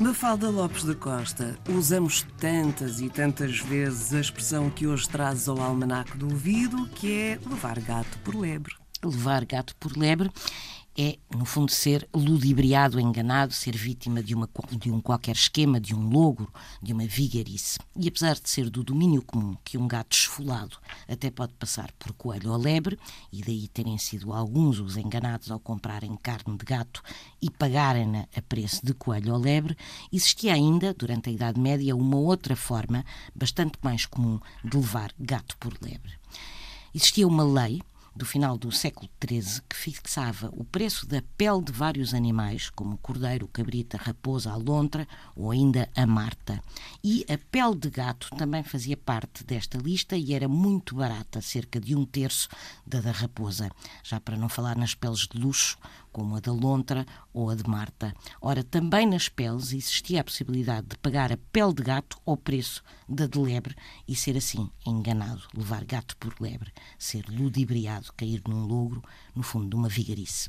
Mafalda Lopes da Costa, usamos tantas e tantas vezes a expressão que hoje trazes ao almanaque do ouvido, que é levar gato por lebre. Levar gato por lebre é, no fundo, ser ludibriado, enganado, ser vítima de, uma, de um qualquer esquema, de um logro, de uma vigarice. E apesar de ser do domínio comum que um gato esfolado até pode passar por coelho ou lebre, e daí terem sido alguns os enganados ao comprarem carne de gato e pagarem-na a preço de coelho ou lebre, existia ainda, durante a Idade Média, uma outra forma, bastante mais comum, de levar gato por lebre. Existia uma lei do final do século XIII que fixava o preço da pele de vários animais, como o cordeiro, cabrita, raposa, alontra ou ainda a marta. E a pele de gato também fazia parte desta lista e era muito barata, cerca de um terço da da raposa, já para não falar nas peles de luxo, como a da lontra ou a de Marta. Ora, também nas peles existia a possibilidade de pagar a pele de gato ao preço da de lebre e ser assim enganado, levar gato por lebre, ser ludibriado, cair num logro, no fundo de uma vigarice.